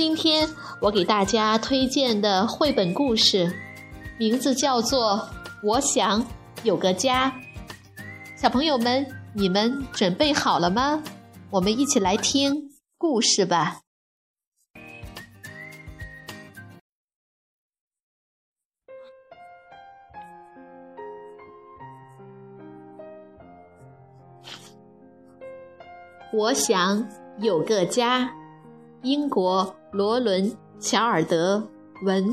今天我给大家推荐的绘本故事，名字叫做《我想有个家》。小朋友们，你们准备好了吗？我们一起来听故事吧。我想有个家，英国。罗伦·乔尔德文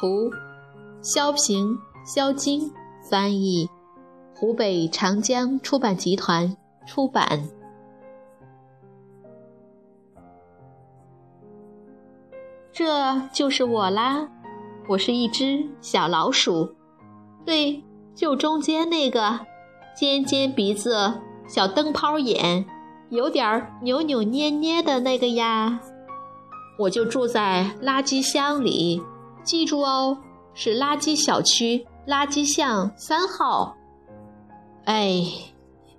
图，肖平、肖金翻译，湖北长江出版集团出版。这就是我啦，我是一只小老鼠，对，就中间那个，尖尖鼻子、小灯泡眼、有点扭扭捏捏的那个呀。我就住在垃圾箱里，记住哦，是垃圾小区垃圾巷三号。哎，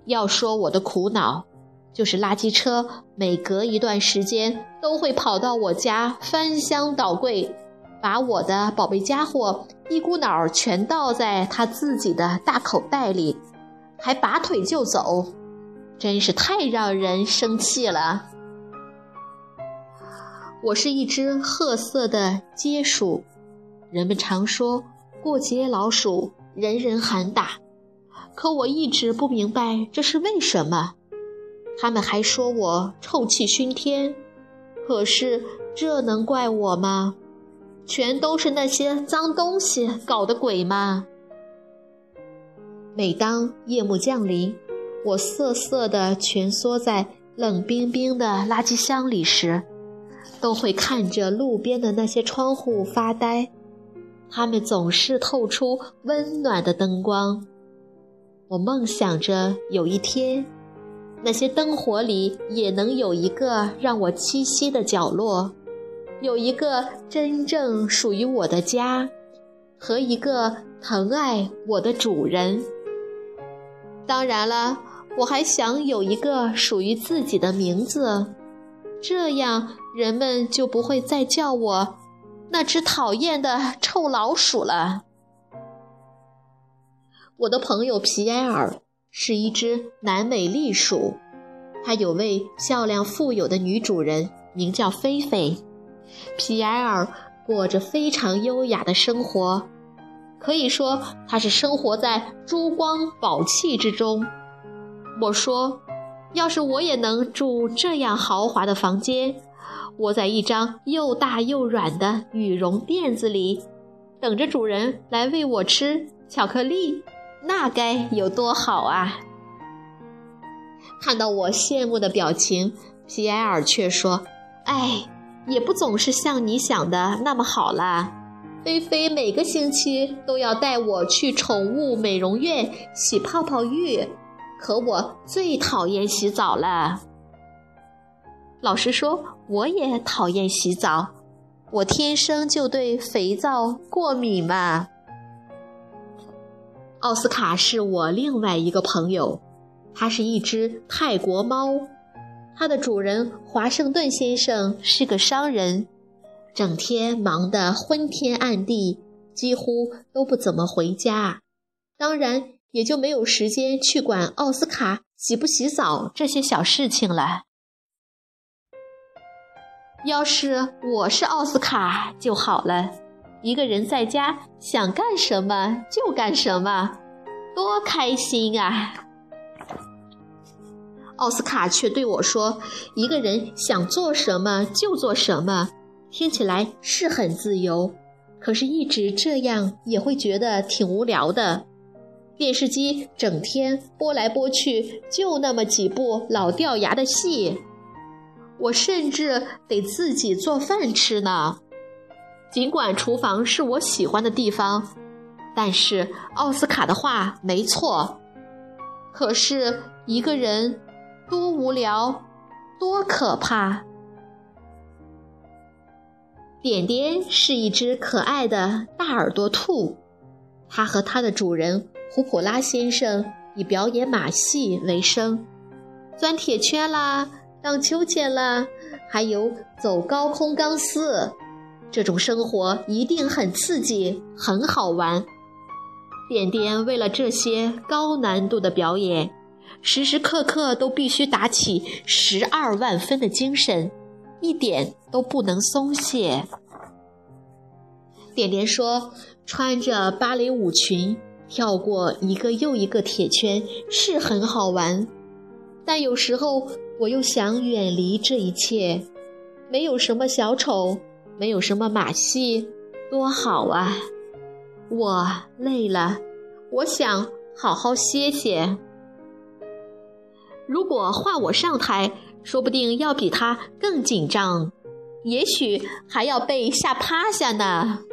要说我的苦恼，就是垃圾车每隔一段时间都会跑到我家翻箱倒柜，把我的宝贝家伙一股脑儿全倒在他自己的大口袋里，还拔腿就走，真是太让人生气了。我是一只褐色的街鼠，人们常说过街老鼠人人喊打，可我一直不明白这是为什么。他们还说我臭气熏天，可是这能怪我吗？全都是那些脏东西搞的鬼吗？每当夜幕降临，我瑟瑟地蜷缩在冷冰冰的垃圾箱里时。都会看着路边的那些窗户发呆，它们总是透出温暖的灯光。我梦想着有一天，那些灯火里也能有一个让我栖息的角落，有一个真正属于我的家，和一个疼爱我的主人。当然了，我还想有一个属于自己的名字。这样，人们就不会再叫我那只讨厌的臭老鼠了。我的朋友皮埃尔是一只南美栗鼠，它有位漂亮富有的女主人，名叫菲菲。皮埃尔过着非常优雅的生活，可以说他是生活在珠光宝气之中。我说。要是我也能住这样豪华的房间，窝在一张又大又软的羽绒垫子里，等着主人来喂我吃巧克力，那该有多好啊！看到我羡慕的表情，皮埃尔却说：“哎，也不总是像你想的那么好啦。菲菲每个星期都要带我去宠物美容院洗泡泡浴。”可我最讨厌洗澡了。老实说，我也讨厌洗澡，我天生就对肥皂过敏嘛。奥斯卡是我另外一个朋友，它是一只泰国猫，它的主人华盛顿先生是个商人，整天忙得昏天暗地，几乎都不怎么回家。当然。也就没有时间去管奥斯卡洗不洗澡这些小事情了。要是我是奥斯卡就好了，一个人在家想干什么就干什么，多开心啊！奥斯卡却对我说：“一个人想做什么就做什么，听起来是很自由，可是一直这样也会觉得挺无聊的。”电视机整天播来播去，就那么几部老掉牙的戏，我甚至得自己做饭吃呢。尽管厨房是我喜欢的地方，但是奥斯卡的话没错。可是一个人多无聊，多可怕。点点是一只可爱的大耳朵兔，它和它的主人胡普拉先生以表演马戏为生，钻铁圈啦，荡秋千啦，还有走高空钢丝。这种生活一定很刺激，很好玩。点点为了这些高难度的表演，时时刻刻都必须打起十二万分的精神，一点都不能松懈。点点说：“穿着芭蕾舞裙跳过一个又一个铁圈是很好玩，但有时候我又想远离这一切，没有什么小丑。”没有什么马戏，多好啊！我累了，我想好好歇歇。如果换我上台，说不定要比他更紧张，也许还要被吓趴下呢。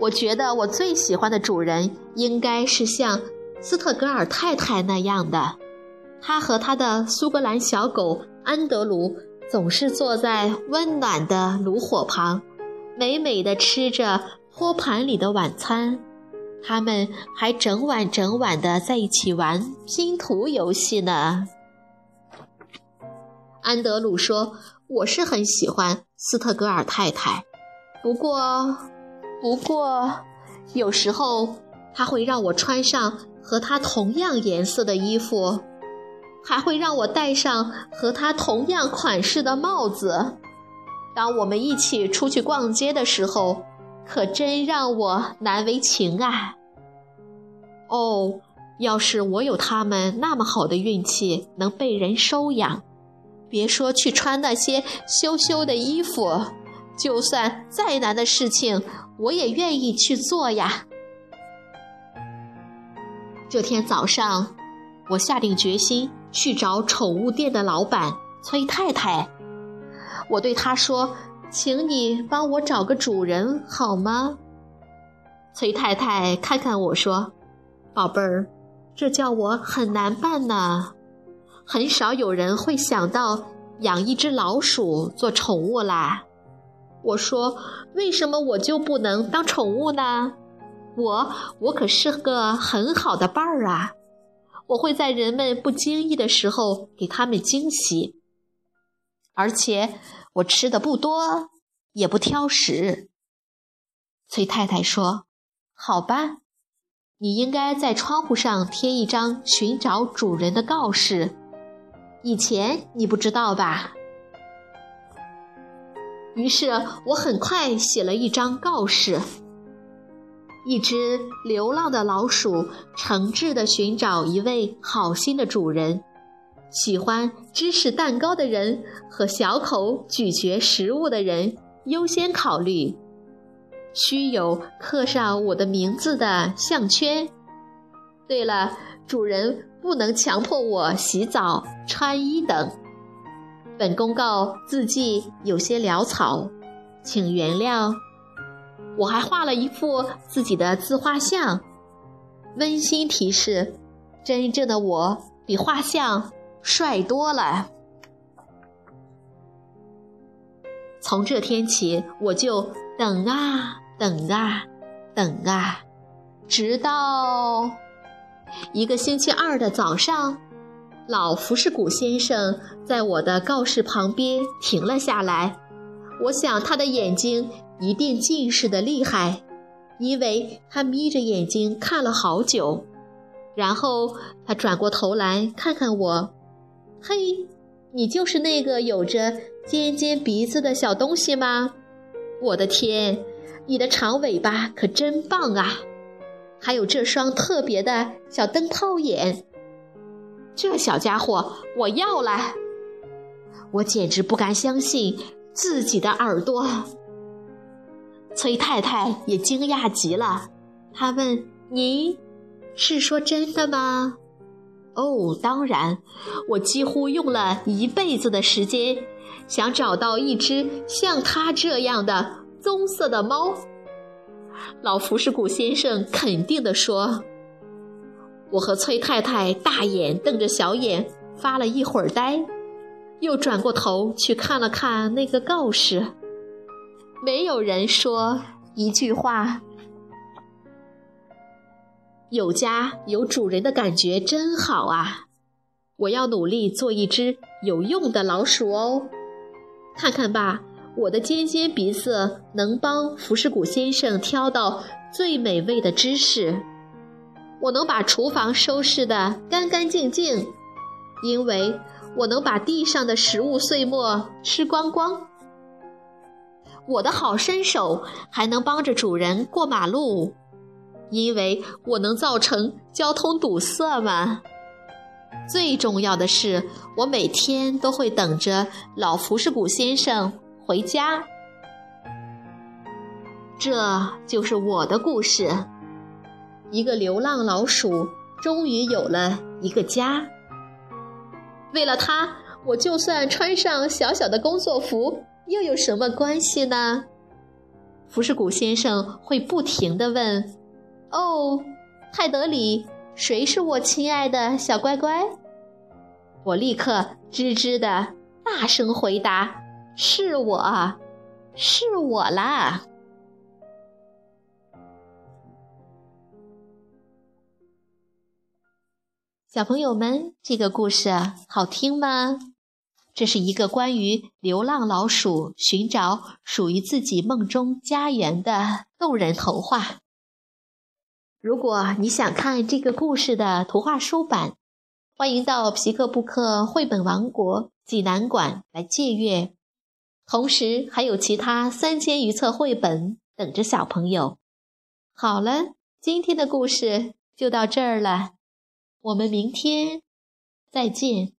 我觉得我最喜欢的主人应该是像斯特格尔太太那样的，他和他的苏格兰小狗安德鲁。总是坐在温暖的炉火旁，美美的吃着托盘里的晚餐。他们还整晚整晚的在一起玩拼图游戏呢。安德鲁说：“我是很喜欢斯特格尔太太，不过，不过，有时候他会让我穿上和他同样颜色的衣服。”还会让我戴上和他同样款式的帽子。当我们一起出去逛街的时候，可真让我难为情啊！哦，要是我有他们那么好的运气，能被人收养，别说去穿那些羞羞的衣服，就算再难的事情，我也愿意去做呀。这天早上，我下定决心。去找宠物店的老板崔太太，我对他说：“请你帮我找个主人好吗？”崔太太看看我说：“宝贝儿，这叫我很难办呢。很少有人会想到养一只老鼠做宠物啦。”我说：“为什么我就不能当宠物呢？我我可是个很好的伴儿啊！”我会在人们不经意的时候给他们惊喜，而且我吃的不多，也不挑食。崔太太说：“好吧，你应该在窗户上贴一张寻找主人的告示。以前你不知道吧？”于是我很快写了一张告示。一只流浪的老鼠诚挚地寻找一位好心的主人，喜欢芝士蛋糕的人和小口咀嚼食物的人优先考虑。需有刻上我的名字的项圈。对了，主人不能强迫我洗澡、穿衣等。本公告字迹有些潦草，请原谅。我还画了一幅自己的自画像，温馨提示：真正的我比画像帅多了。从这天起，我就等啊等啊等啊，直到一个星期二的早上，老福士古先生在我的告示旁边停了下来。我想他的眼睛。一定近视的厉害，因为他眯着眼睛看了好久，然后他转过头来看看我，嘿，你就是那个有着尖尖鼻子的小东西吗？我的天，你的长尾巴可真棒啊！还有这双特别的小灯泡眼，这小家伙我要了，我简直不敢相信自己的耳朵。崔太太也惊讶极了，她问：“您是说真的吗？”哦，当然，我几乎用了一辈子的时间，想找到一只像它这样的棕色的猫。老福士古先生肯定地说：“我和崔太太大眼瞪着小眼，发了一会儿呆，又转过头去看了看那个告示。没有人说一句话。有家有主人的感觉真好啊！我要努力做一只有用的老鼠哦。看看吧。”我的尖尖鼻子能帮福士古先生挑到最美味的芝士，我能把厨房收拾得干干净净，因为我能把地上的食物碎末吃光光。我的好身手还能帮着主人过马路，因为我能造成交通堵塞嘛。最重要的是，我每天都会等着老福士古先生。回家，这就是我的故事。一个流浪老鼠终于有了一个家。为了它，我就算穿上小小的工作服，又有什么关系呢？福士古先生会不停地问：“哦，泰德里，谁是我亲爱的小乖乖？”我立刻吱吱的大声回答。是我，是我啦！小朋友们，这个故事好听吗？这是一个关于流浪老鼠寻找属于自己梦中家园的动人童话。如果你想看这个故事的图画书版，欢迎到皮克布克绘本王国济南馆来借阅。同时还有其他三千余册绘本等着小朋友。好了，今天的故事就到这儿了，我们明天再见。